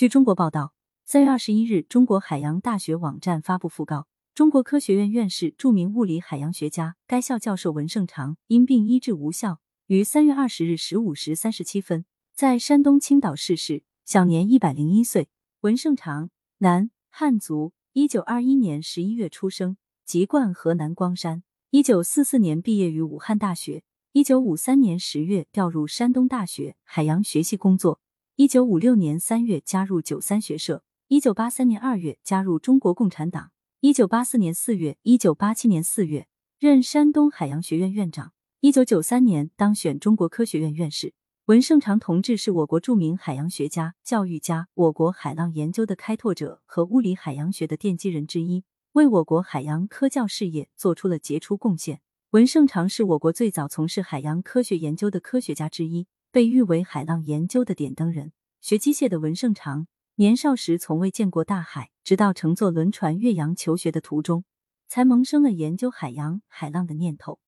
据中国报道，三月二十一日，中国海洋大学网站发布讣告：中国科学院院士、著名物理海洋学家、该校教授文胜长因病医治无效，于三月二十日十五时三十七分在山东青岛逝世，享年一百零一岁。文胜长，男，汉族，一九二一年十一月出生，籍贯河南光山。一九四四年毕业于武汉大学，一九五三年十月调入山东大学海洋学系工作。一九五六年三月加入九三学社，一九八三年二月加入中国共产党，一九八四年四月、一九八七年四月任山东海洋学院院长，一九九三年当选中国科学院院士。文胜长同志是我国著名海洋学家、教育家，我国海浪研究的开拓者和物理海洋学的奠基人之一，为我国海洋科教事业做出了杰出贡献。文胜长是我国最早从事海洋科学研究的科学家之一，被誉为海浪研究的点灯人。学机械的文胜长，年少时从未见过大海，直到乘坐轮船越洋求学的途中，才萌生了研究海洋海浪的念头。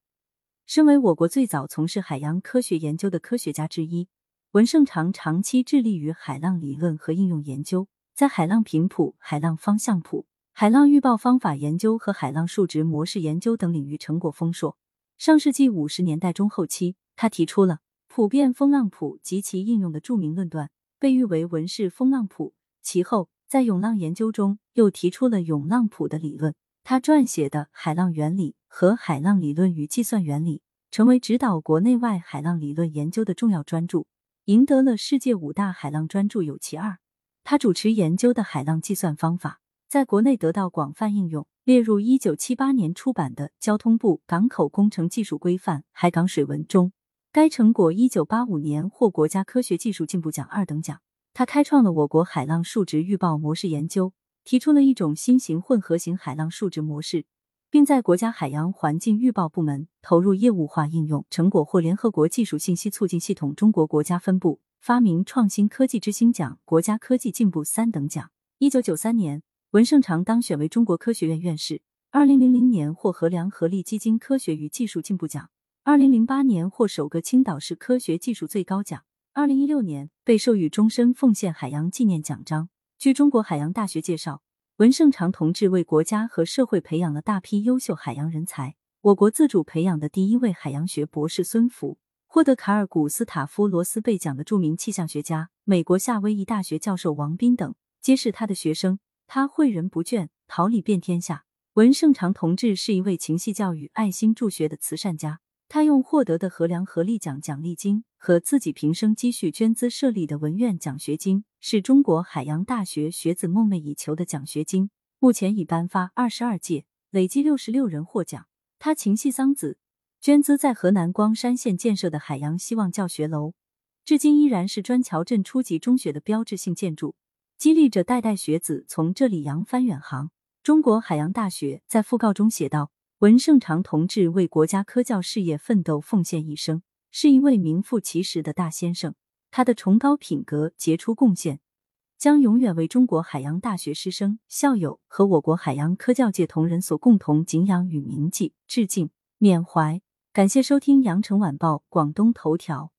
身为我国最早从事海洋科学研究的科学家之一，文胜长长期致力于海浪理论和应用研究，在海浪频谱、海浪方向谱、海浪预报方法研究和海浪数值模式研究等领域成果丰硕。上世纪五十年代中后期，他提出了普遍风浪谱及其应用的著名论断，被誉为文氏风浪谱。其后，在涌浪研究中又提出了涌浪谱的理论。他撰写的《海浪原理》和《海浪理论与计算原理》成为指导国内外海浪理论研究的重要专著，赢得了世界五大海浪专著有其二。他主持研究的海浪计算方法在国内得到广泛应用，列入一九七八年出版的交通部港口工程技术规范海港水文中。该成果一九八五年获国家科学技术进步奖二等奖。他开创了我国海浪数值预报模式研究。提出了一种新型混合型海浪数值模式，并在国家海洋环境预报部门投入业务化应用，成果获联合国技术信息促进系统中国国家分部发明创新科技之星奖、国家科技进步三等奖。一九九三年，文胜长当选为中国科学院院士。二零零零年获合梁合力基金科学与技术进步奖。二零零八年获首个青岛市科学技术最高奖。二零一六年被授予终身奉献海洋纪念奖章。据中国海洋大学介绍，文胜长同志为国家和社会培养了大批优秀海洋人才。我国自主培养的第一位海洋学博士孙福，获得卡尔古斯塔夫罗斯贝奖的著名气象学家，美国夏威夷大学教授王斌等，皆是他的学生。他诲人不倦，桃李遍天下。文胜长同志是一位情系教育、爱心助学的慈善家。他用获得的河梁合力奖奖励金和自己平生积蓄捐资设立的文苑奖学金。是中国海洋大学学子梦寐以求的奖学金，目前已颁发二十二届，累计六十六人获奖。他情系桑梓，捐资在河南光山县建设的海洋希望教学楼，至今依然是砖桥镇初级中学的标志性建筑，激励着代代学子从这里扬帆远航。中国海洋大学在讣告中写道：“文胜长同志为国家科教事业奋斗奉献一生，是一位名副其实的大先生。”他的崇高品格、杰出贡献，将永远为中国海洋大学师生、校友和我国海洋科教界同仁所共同敬仰与铭记、致敬、缅怀。感谢收听羊城晚报广东头条。